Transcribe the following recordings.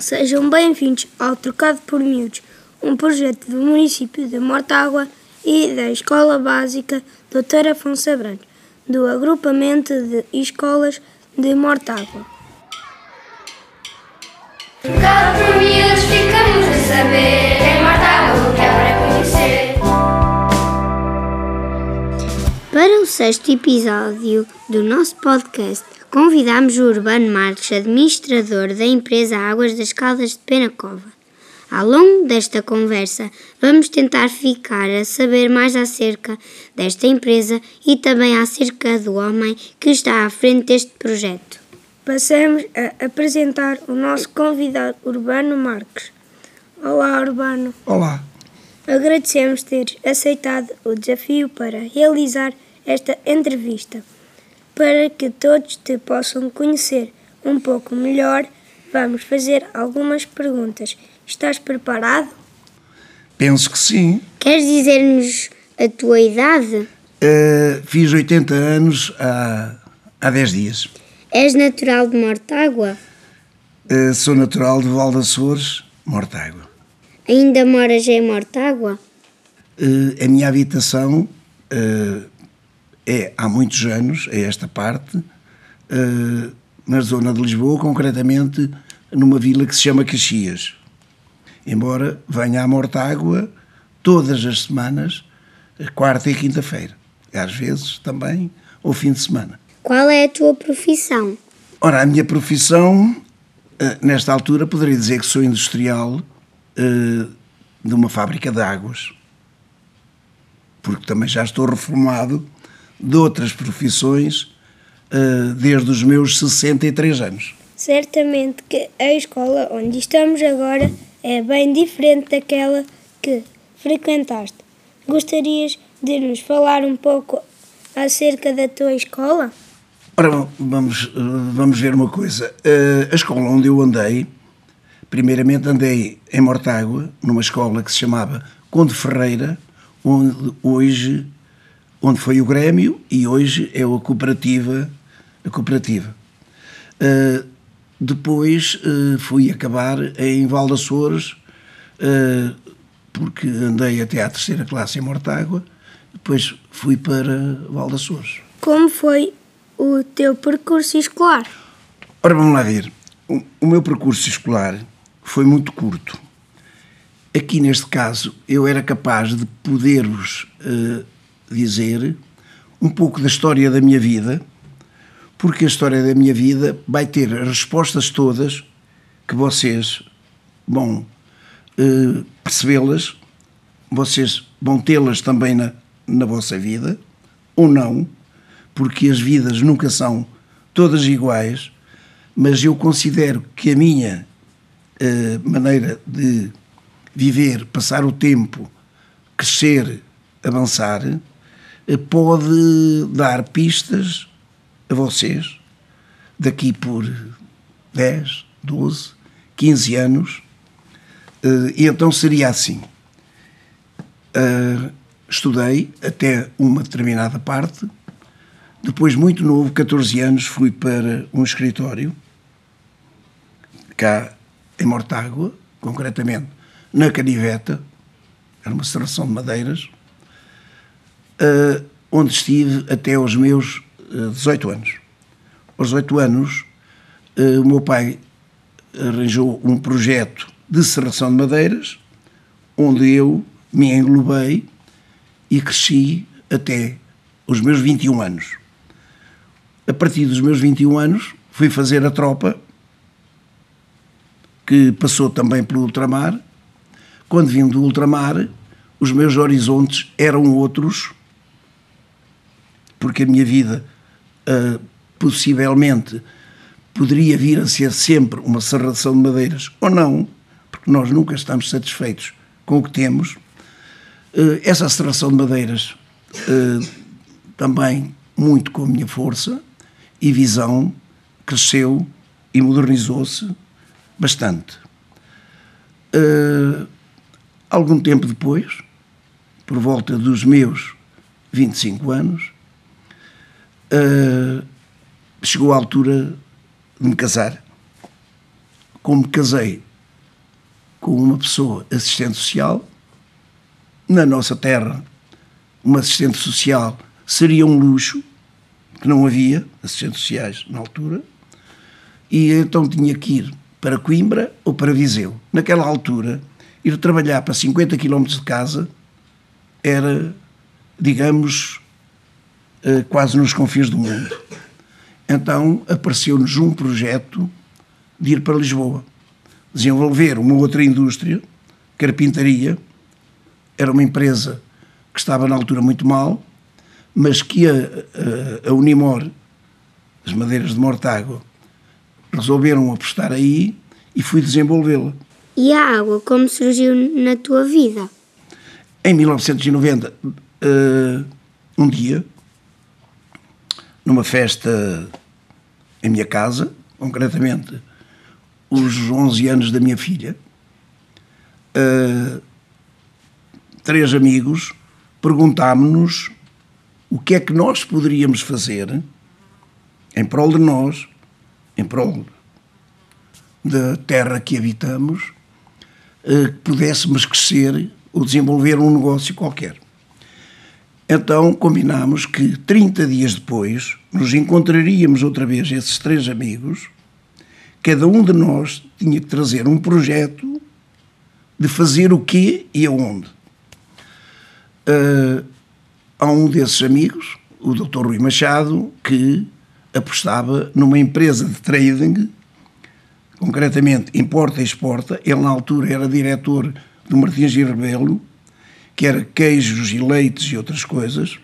Sejam bem-vindos ao Trocado por Miúdos, um projeto do município de Mortágua e da Escola Básica Dr. Afonso Abrantes, do agrupamento de escolas de Mortágua. Trocado por miúdos, ficamos a saber. É Mortágua o que é para conhecer. Para o sexto episódio do nosso podcast, convidamos o Urbano Marques, administrador da empresa Águas das Caldas de Penacova. Ao longo desta conversa, vamos tentar ficar a saber mais acerca desta empresa e também acerca do homem que está à frente deste projeto. Passamos a apresentar o nosso convidado Urbano Marques. Olá, Urbano. Olá, Agradecemos teres aceitado o desafio para realizar esta entrevista. Para que todos te possam conhecer um pouco melhor, vamos fazer algumas perguntas. Estás preparado? penso que sim. Queres dizer-nos a tua idade? Uh, fiz 80 anos há, há 10 dias. És natural de Mortágua? Uh, sou natural de Val de Açores, Mortágua. Ainda moras em Mortágua? Uh, a minha habitação uh, é há muitos anos, é esta parte, uh, na zona de Lisboa, concretamente numa vila que se chama Caxias. Embora venha à Mortágua todas as semanas, quarta e quinta-feira. Às vezes também ao fim de semana. Qual é a tua profissão? Ora, a minha profissão, eh, nesta altura, poderia dizer que sou industrial eh, de uma fábrica de águas. Porque também já estou reformado de outras profissões eh, desde os meus 63 anos. Certamente que a escola onde estamos agora é bem diferente daquela que frequentaste. Gostarias de nos falar um pouco acerca da tua escola? Ora, vamos, eh, vamos ver uma coisa. Eh, A escola onde eu andei, primeiramente andei em Mortágua, numa escola que se chamava Conde Ferreira, onde hoje, onde foi o Grêmio e hoje é a cooperativa. A cooperativa. Eh, depois eh, fui acabar em Val de Açores, eh, porque andei até à terceira classe em Mortágua, depois fui para Val Açores. Como foi o teu percurso escolar? Ora, vamos lá ver. O, o meu percurso escolar foi muito curto. Aqui, neste caso, eu era capaz de poder-vos dizer um pouco da história da minha vida, porque a história da minha vida vai ter as respostas todas que vocês vão eh, percebê-las, vocês vão tê-las também na, na vossa vida, ou não, porque as vidas nunca são todas iguais, mas eu considero que a minha eh, maneira de viver, passar o tempo, crescer, avançar, pode dar pistas a vocês daqui por 10, 12, 15 anos. Eh, E então seria assim. Eh, Estudei até uma determinada parte, depois, muito novo, 14 anos, fui para um escritório, cá em Mortágua, concretamente na Caniveta, era uma serração de madeiras, eh, onde estive até aos meus eh, 18 anos. Aos 18 anos, eh, o meu pai arranjou um projeto de serração de madeiras, onde eu me englobei e cresci até os meus 21 anos. A partir dos meus 21 anos, fui fazer a tropa, que passou também pelo ultramar. Quando vim do ultramar, os meus horizontes eram outros, porque a minha vida, ah, possivelmente, poderia vir a ser sempre uma serração de madeiras, ou não, porque nós nunca estamos satisfeitos com o que temos. Ah, essa serração de madeiras ah, também muito com a minha força e visão, cresceu e modernizou-se bastante. Uh, algum tempo depois, por volta dos meus 25 anos, uh, chegou a altura de me casar. Como me casei com uma pessoa assistente social. Na nossa terra, uma assistente social seria um luxo, que não havia assistentes sociais na altura, e então tinha que ir para Coimbra ou para Viseu. Naquela altura, ir trabalhar para 50 km de casa era, digamos, quase nos confins do mundo. Então apareceu-nos um projeto de ir para Lisboa, desenvolver uma outra indústria, carpintaria, era uma empresa que estava na altura muito mal, mas que a, a, a Unimor, as madeiras de Mortágua, resolveram apostar aí e fui desenvolvê-la. E a água, como surgiu na tua vida? Em 1990, uh, um dia, numa festa em minha casa, concretamente os 11 anos da minha filha, uh, três amigos perguntámos-nos o que é que nós poderíamos fazer em prol de nós, em prol da terra que habitamos, uh, que pudéssemos crescer ou desenvolver um negócio qualquer. Então combinámos que 30 dias depois nos encontraríamos outra vez esses três amigos cada um de nós tinha que trazer um projeto de fazer o quê e aonde. Uh, há um desses amigos, o Dr. Rui Machado, que apostava numa empresa de trading, concretamente importa e exporta. Ele, na altura, era diretor do Martins e Rebelo, que era queijos e leites e outras coisas.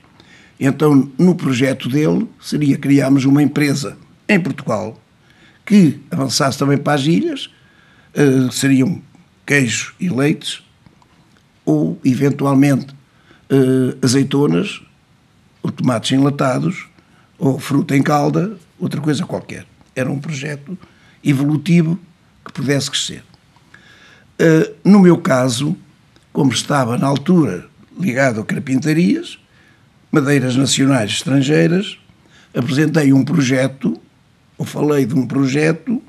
Então, no projeto dele, seria criarmos uma empresa em Portugal que avançasse também para as ilhas, uh, seriam queijos e leites, ou eventualmente uh, azeitonas, ou tomates enlatados, ou fruta em calda, outra coisa qualquer. Era um projeto evolutivo que pudesse crescer. Uh, no meu caso, como estava na altura ligado a carpintarias, madeiras nacionais estrangeiras, apresentei um projeto eu falei de um projeto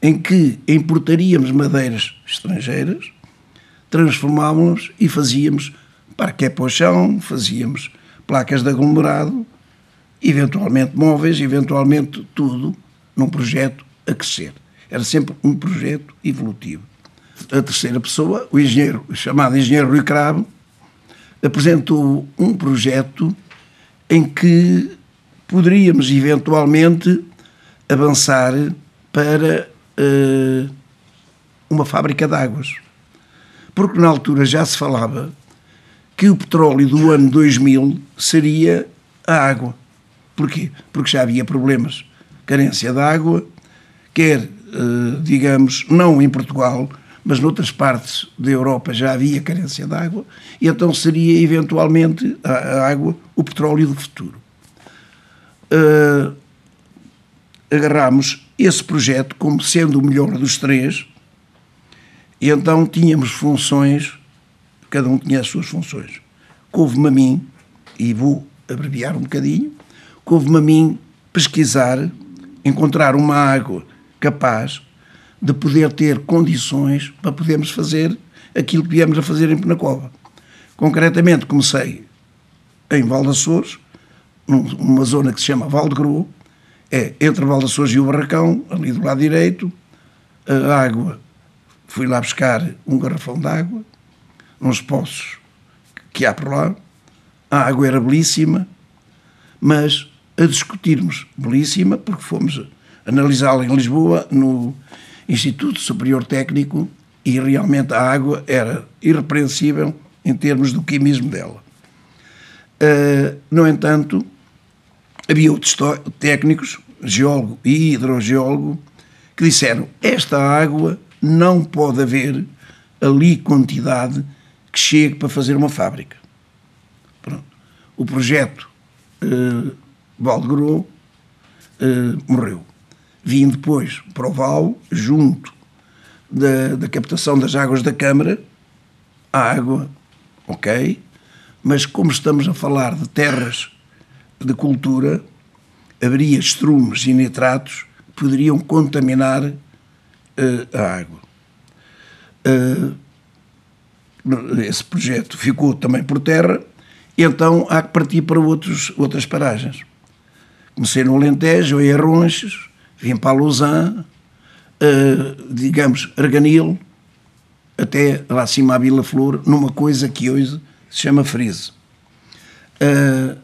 em que importaríamos madeiras estrangeiras, transformávamos e fazíamos parqué para o chão, fazíamos placas de aglomerado, eventualmente móveis, eventualmente tudo, num projeto a crescer. Era sempre um projeto evolutivo. A terceira pessoa, o engenheiro, chamado engenheiro Rui Cravo, apresentou um projeto em que poderíamos eventualmente avançar para uh, uma fábrica de águas. Porque na altura já se falava que o petróleo do ano 2000 seria a água. Porquê? Porque já havia problemas, carência de água, quer, uh, digamos, não em Portugal, mas noutras partes da Europa já havia carência de água, e então seria eventualmente a, água o petróleo do futuro. Uh, agarrámos esse projeto como sendo o melhor dos três, e então tínhamos funções, cada um tinha as suas funções. Couve-me a mim, e vou abreviar um bocadinho, couve-me a mim pesquisar, encontrar uma água capaz de poder ter condições para podermos fazer aquilo que viemos a fazer em Penacova. Concretamente, comecei em Valdaçores, numa zona que se chama Val de Grou, é entre Valdaçores e o Barracão, ali do lado direito, a água, fui lá buscar um garrafão de água, uns poços que há por lá, a água era belíssima, mas a discutirmos belíssima, porque fomos analisá-la em Lisboa, no Instituto Superior Técnico, e realmente a água era irrepreensível em termos do químismo dela. Uh, no entanto, havia outros técnicos, geólogo e hidrogeólogo, que disseram: esta água não pode haver ali quantidade que chegue para fazer uma fábrica. Pronto. O projeto uh, uh, morreu. Vim depois para o Val, junto da, da captação das águas da Câmara, a água, ok, mas como estamos a falar de terras de cultura, haveria estrumes e nitratos que poderiam contaminar uh, a água. Uh, esse projeto ficou também por terra, e então há que partir para outros, outras paragens. Comecei no Alentejo, em Arronches, vim para Lausanne, uh, digamos, Arganil, até lá acima à Vila Flor, numa coisa que hoje se chama Frise. Uh,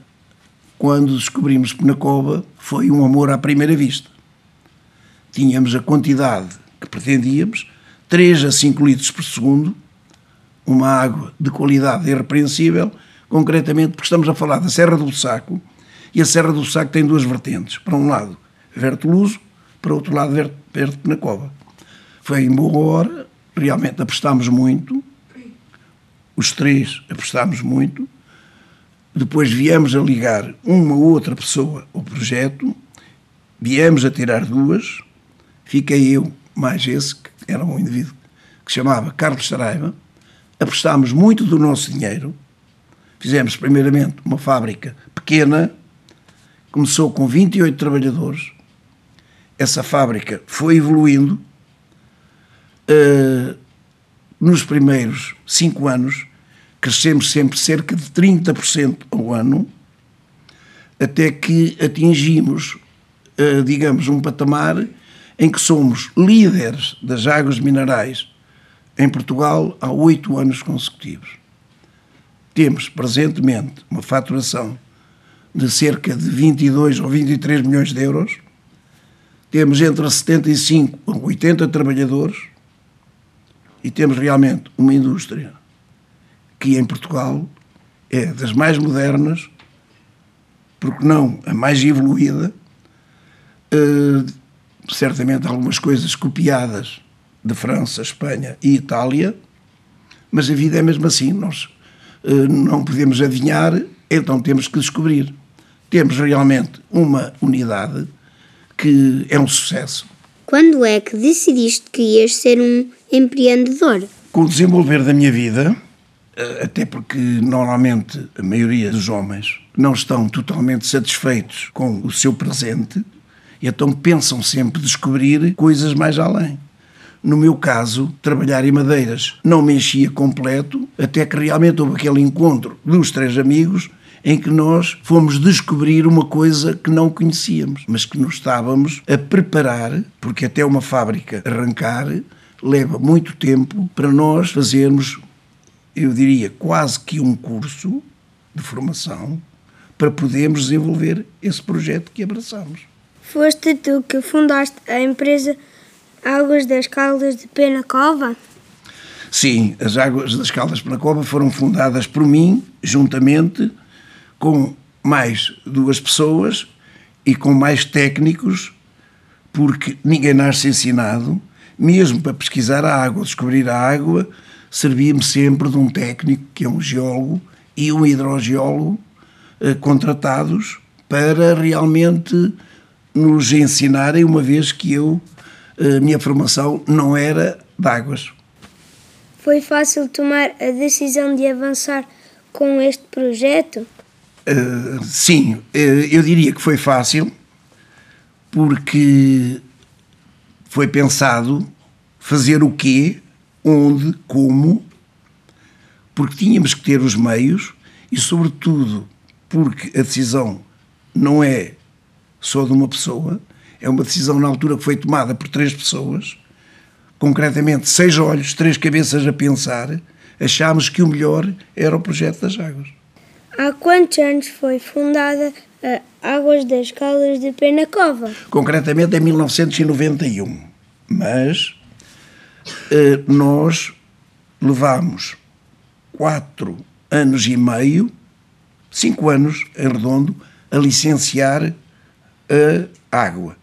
quando descobrimos Penacova, foi um amor à primeira vista. Tínhamos a quantidade que pretendíamos, 3 a 5 litros por segundo, uma água de qualidade irrepreensível, concretamente porque estamos a falar da Serra do Saco, e a Serra do Saco tem duas vertentes. Para um lado, verte Luso, para outro lado, verte, verte Penacova. Foi em boa hora, realmente apostámos muito, os três apostámos muito, depois viemos a ligar uma ou outra pessoa ao projeto, viemos a tirar duas, fiquei eu mais esse, que era um indivíduo que se chamava Carlos Saraiva, apostámos muito do nosso dinheiro, fizemos primeiramente uma fábrica pequena, começou com 28 trabalhadores, essa fábrica foi evoluindo, uh, nos primeiros cinco anos crescemos sempre cerca de 30% ao ano, até que atingimos, uh, digamos, um patamar em que somos líderes das águas minerais em Portugal há oito anos consecutivos. Temos presentemente uma faturação de cerca de 22 ou 23 milhões de euros, temos entre 75 a 80 trabalhadores e temos realmente uma indústria que em Portugal é das mais modernas, porque não a mais evoluída, uh, certamente algumas coisas copiadas de França, Espanha e Itália, mas a vida é mesmo assim, nós uh, não podemos adivinhar, então temos que descobrir. Temos realmente uma unidade que é um sucesso. Quando é que decidiste que ias ser um empreendedor? Com o desenvolver da minha vida, eh, até porque normalmente a maioria dos homens não estão totalmente satisfeitos com o seu presente e então pensam sempre descobrir coisas mais além. No meu caso, trabalhar em madeiras não me enchia completo, até que realmente houve aquele encontro dos três amigos em que nós fomos descobrir uma coisa que não conhecíamos, mas que nos estávamos a preparar, porque até uma fábrica arrancar leva muito tempo para nós fazermos, eu diria, quase que um curso de formação para podermos desenvolver esse projeto que abraçamos. Foste tu que fundaste a empresa Águas das Caldas de Penacova? Sim, as Águas das Caldas de Penacova foram fundadas por mim, juntamente com mais duas pessoas e com mais técnicos, porque ninguém nasce ensinado, mesmo para pesquisar a água, descobrir a água, servia-me sempre de um técnico, que é um geólogo, e um hidrogeólogo eh, contratados para realmente nos ensinarem, uma vez que eu a minha formação não era de águas. Foi fácil tomar a decisão de avançar com este projeto? Uh, sim, uh, eu diria que foi fácil, porque foi pensado fazer o quê, onde, como, porque tínhamos que ter os meios e, sobretudo, porque a decisão não é só de uma pessoa, é uma decisão na altura que foi tomada por três pessoas, concretamente seis olhos, três cabeças a pensar, achámos que o melhor era o projeto das águas. Há quantos anos foi fundada a Águas das Caldas de Penacova? Concretamente em 1991, mas eh, nós levámos quatro anos e meio, cinco anos em redondo, a licenciar a água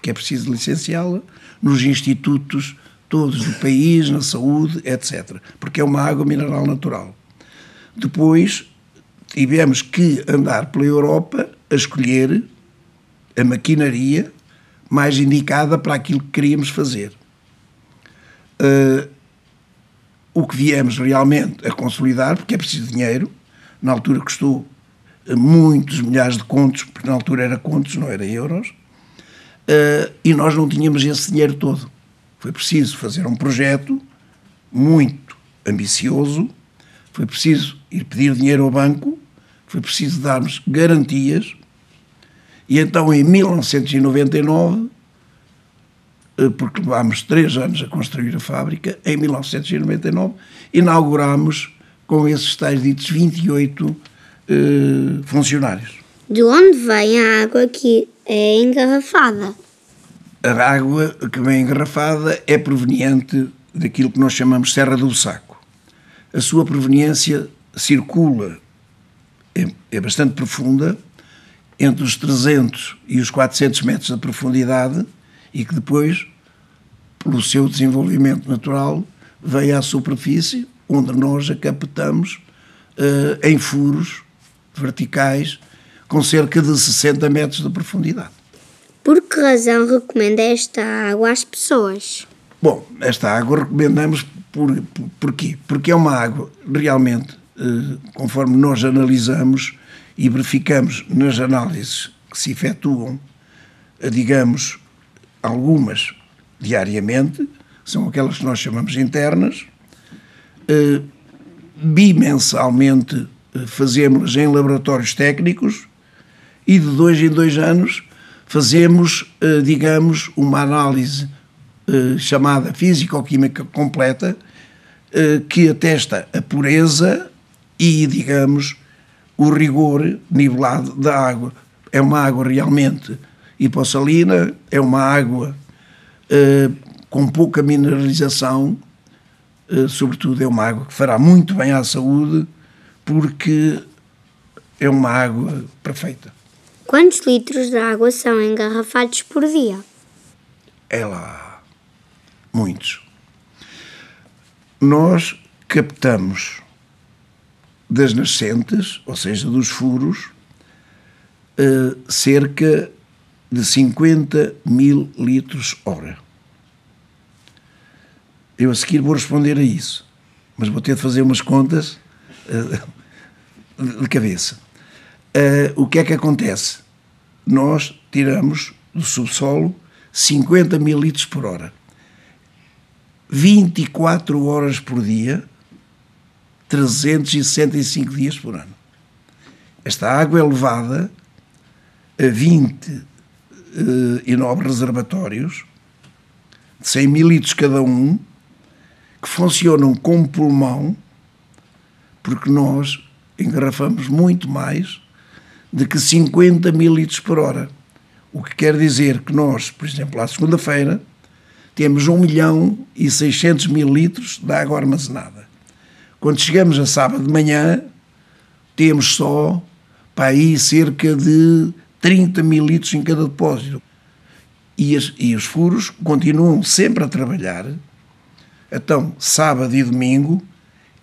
porque é preciso licenciá-la nos institutos todos do país, na saúde, etc. Porque é uma água mineral natural. Depois tivemos que andar pela Europa a escolher a maquinaria mais indicada para aquilo que queríamos fazer. Uh, o que viemos realmente a consolidar, porque é preciso dinheiro, na altura custou muitos milhares de contos, porque na altura era contos, não era euros, uh, e nós não tínhamos esse dinheiro todo. Foi preciso fazer um projeto muito ambicioso, foi preciso ir pedir dinheiro ao banco, foi preciso darmos garantias, e então em 1999, eh, porque levámos três anos a construir a fábrica, em 1999 inauguramos com esses tais ditos 28 eh, funcionários. De onde vem a água que é engarrafada? A água que vem engarrafada é proveniente daquilo que nós chamamos Serra do Saco. A sua proveniência circula, é, é bastante profunda, entre os 300 e os 400 metros de profundidade e que depois, pelo seu desenvolvimento natural, vem à superfície, onde nós a captamos uh, em furos verticais com cerca de 60 metros de profundidade. Por que razão recomenda esta água às pessoas? Bom, esta água recomendamos por, por, porquê? Porque é uma água realmente, conforme nós analisamos e verificamos nas análises que se efetuam, eh, digamos, algumas diariamente, são aquelas que nós chamamos internas, eh, bimensalmente fazemos em laboratórios técnicos e de dois em dois anos fazemos, digamos, uma análise eh, chamada físico-química completa, eh, que atesta a pureza e, digamos, o rigor nivelado da água. É uma água realmente hipossalina, é uma água eh, com pouca mineralização, sobretudo é uma água que fará muito bem à saúde, porque é uma água perfeita. Quantos litros de água são engarrafados por dia? É lá muitos. Nós captamos das nascentes, ou seja, dos furos, eh, cerca de 50 mil litros hora. Eu a seguir vou responder a isso, mas vou ter de fazer umas contas eh, de cabeça. Eh, o que é que acontece? Nós tiramos do subsolo 50 mil litros por hora. 24 horas por dia, 365 dias por ano. Esta água é levada a 20 e nove reservatórios, de 100 mil litros cada um, que funcionam como pulmão, porque nós engarrafamos muito mais de que 50 mil litros por hora. O que quer dizer que nós, por exemplo, à segunda-feira, temos 1 milhão e 600 mil litros de água armazenada. Quando chegamos a sábado de manhã, temos só para aí cerca de 30 mil litros em cada depósito. E, as, e os furos continuam sempre a trabalhar. Então, sábado e domingo,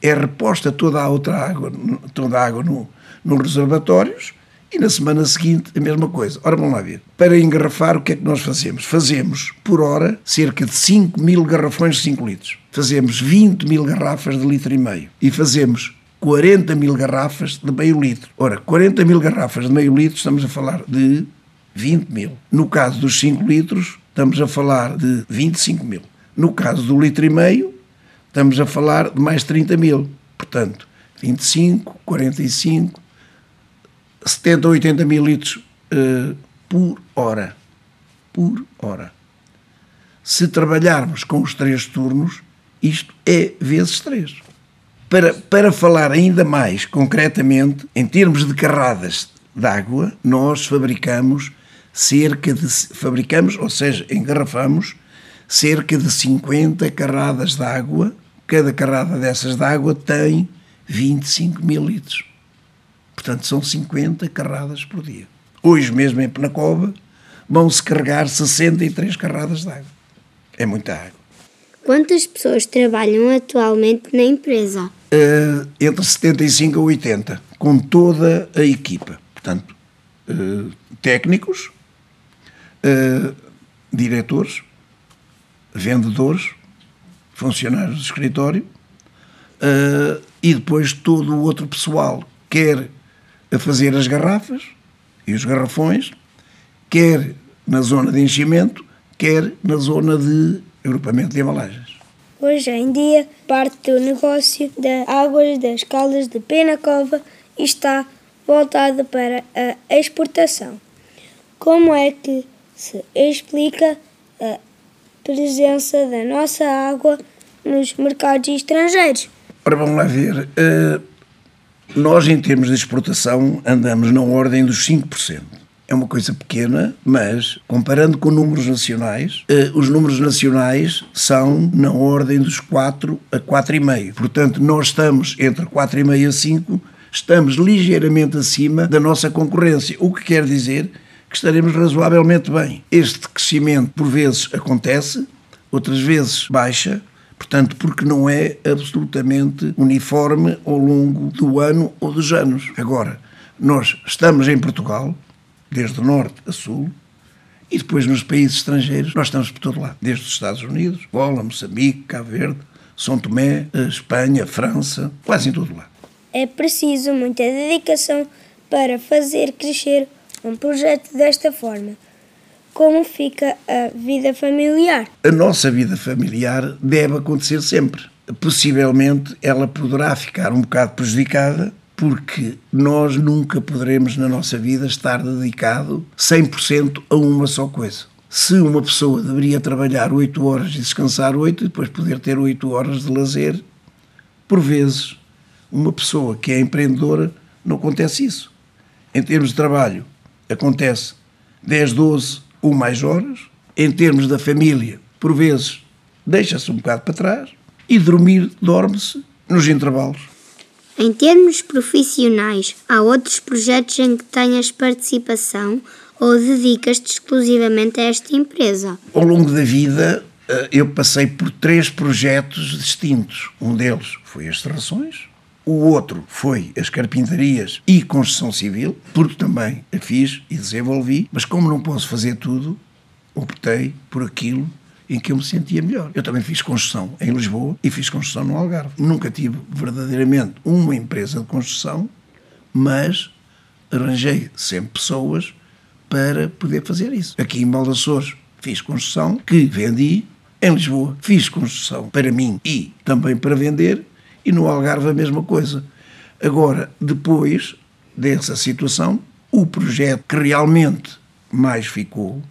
é reposta toda a outra água, toda a água no, nos reservatórios e na semana seguinte, a mesma coisa. Ora, vamos lá ver. Para engarrafar, o que é que nós fazemos? Fazemos, por hora, cerca de 5 mil garrafões de 5 litros. Fazemos 20 mil garrafas de litro e meio. E fazemos 40 mil garrafas de meio litro. Ora, 40 mil garrafas de meio litro, estamos a falar de 20 mil. No caso dos 5 litros, estamos a falar de 25 mil. No caso do litro e meio, estamos a falar de mais 30 mil. Portanto, 25, 45, 70 ou 80 mil litros uh, por hora. Por hora. Se trabalharmos com os três turnos, isto é vezes três. Para, para falar ainda mais concretamente, em termos de carradas de água, nós fabricamos cerca de. fabricamos, ou seja, engarrafamos cerca de 50 carradas de água. Cada carrada dessas de água tem 25 mil litros. Portanto, são 50 carradas por dia. Hoje mesmo em Penacova vão-se carregar 63 carradas de água. É muita água. Quantas pessoas trabalham atualmente na empresa? Uh, entre 75 a 80, com toda a equipa. Portanto, uh, técnicos, uh, diretores, vendedores, funcionários do escritório e depois todo o outro pessoal, quer a fazer as garrafas e os garrafões, quer na zona de enchimento, quer na zona de agrupamento de embalagens. Hoje em dia, parte do negócio da Águas das Caldas de Penacova está voltada para a exportação. Como é que se explica a presença da nossa água nos mercados estrangeiros? Ora, vamos lá ver. Uh, nós, em termos de exportação, andamos na ordem dos 5%. É uma coisa pequena, mas comparando com números nacionais, eh, os números nacionais são na ordem dos 4 a 4,5. Portanto, nós estamos entre 4,5 a 5, estamos ligeiramente acima da nossa concorrência, o que quer dizer que estaremos razoavelmente bem. Este crescimento, por vezes, acontece, outras vezes baixa, portanto, porque não é absolutamente uniforme ao longo do ano ou dos anos. Agora, nós estamos em Portugal, desde o norte a sul, e depois nos países estrangeiros, nós estamos por todo lado, desde os Estados Unidos, Angola, Moçambique, Cabo Verde, São Tomé, Espanha, França, quase em todo lado. É preciso muita dedicação para fazer crescer um projeto desta forma. Como fica a vida familiar? A nossa vida familiar deve acontecer sempre. Possivelmente ela poderá ficar um bocado prejudicada porque nós nunca poderemos na nossa vida estar dedicado 100% a uma só coisa. Se uma pessoa deveria trabalhar 8 horas e descansar 8 e depois poder ter 8 horas de lazer, por vezes, uma pessoa que é empreendedora não acontece isso. Em termos de trabalho, acontece 10, 12 ou mais horas. Em termos da família, por vezes, deixa-se um bocado para trás. E dormir, dorme-se nos intervalos. Em termos profissionais, há outros projetos em que tenhas participação ou dedicas-te exclusivamente a esta empresa? Ao longo da vida, eh, eu passei por três projetos distintos. Um deles foi as terrações, o outro foi as carpintarias e construção civil, porque também a fiz e desenvolvi, mas como não posso fazer tudo, optei por aquilo em que eu me sentia melhor. Eu também fiz construção em Lisboa e fiz construção no Algarve. Nunca tive verdadeiramente uma empresa de construção, mas arranjei sempre pessoas para poder fazer isso. Aqui em Baldassores fiz construção que vendi, em Lisboa fiz construção para mim e também para vender, e no Algarve a mesma coisa. Agora, depois dessa situação, o projeto que realmente mais ficou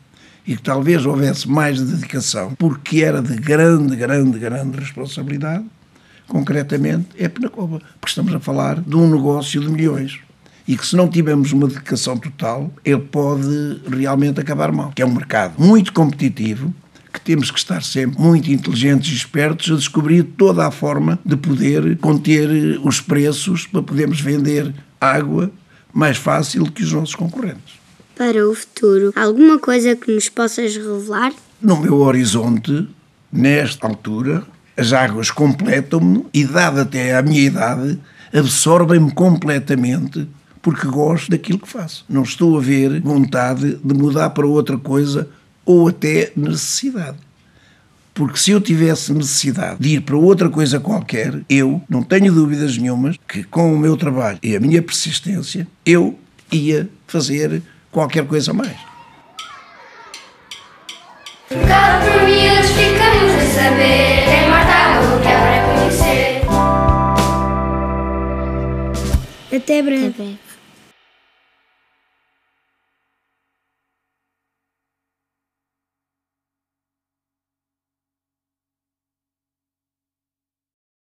e que talvez houvesse mais dedicação, porque era de grande, grande, grande responsabilidade, concretamente, é Penacova. Porque estamos a falar de um negócio de milhões. E que se não tivermos uma dedicação total, ele pode realmente acabar mal. Que é um mercado muito competitivo, que temos que estar sempre muito inteligentes e espertos a descobrir toda a forma de poder conter os preços para podermos vender água mais fácil que os nossos concorrentes para o futuro? Alguma coisa que nos possas revelar? No meu horizonte, nesta altura, as águas completam-me e, dada até a minha idade, absorvem-me completamente porque gosto daquilo que faço. Não estou a ver vontade de mudar para outra coisa ou até necessidade. Porque se eu tivesse necessidade de ir para outra coisa qualquer, eu não tenho dúvidas nenhumas que com o meu trabalho e a minha persistência, eu ia fazer qualquer coisa mais. Cada por miúdos ficamos a saber Tem Marta o que é para conhecer Até breve. Até breve.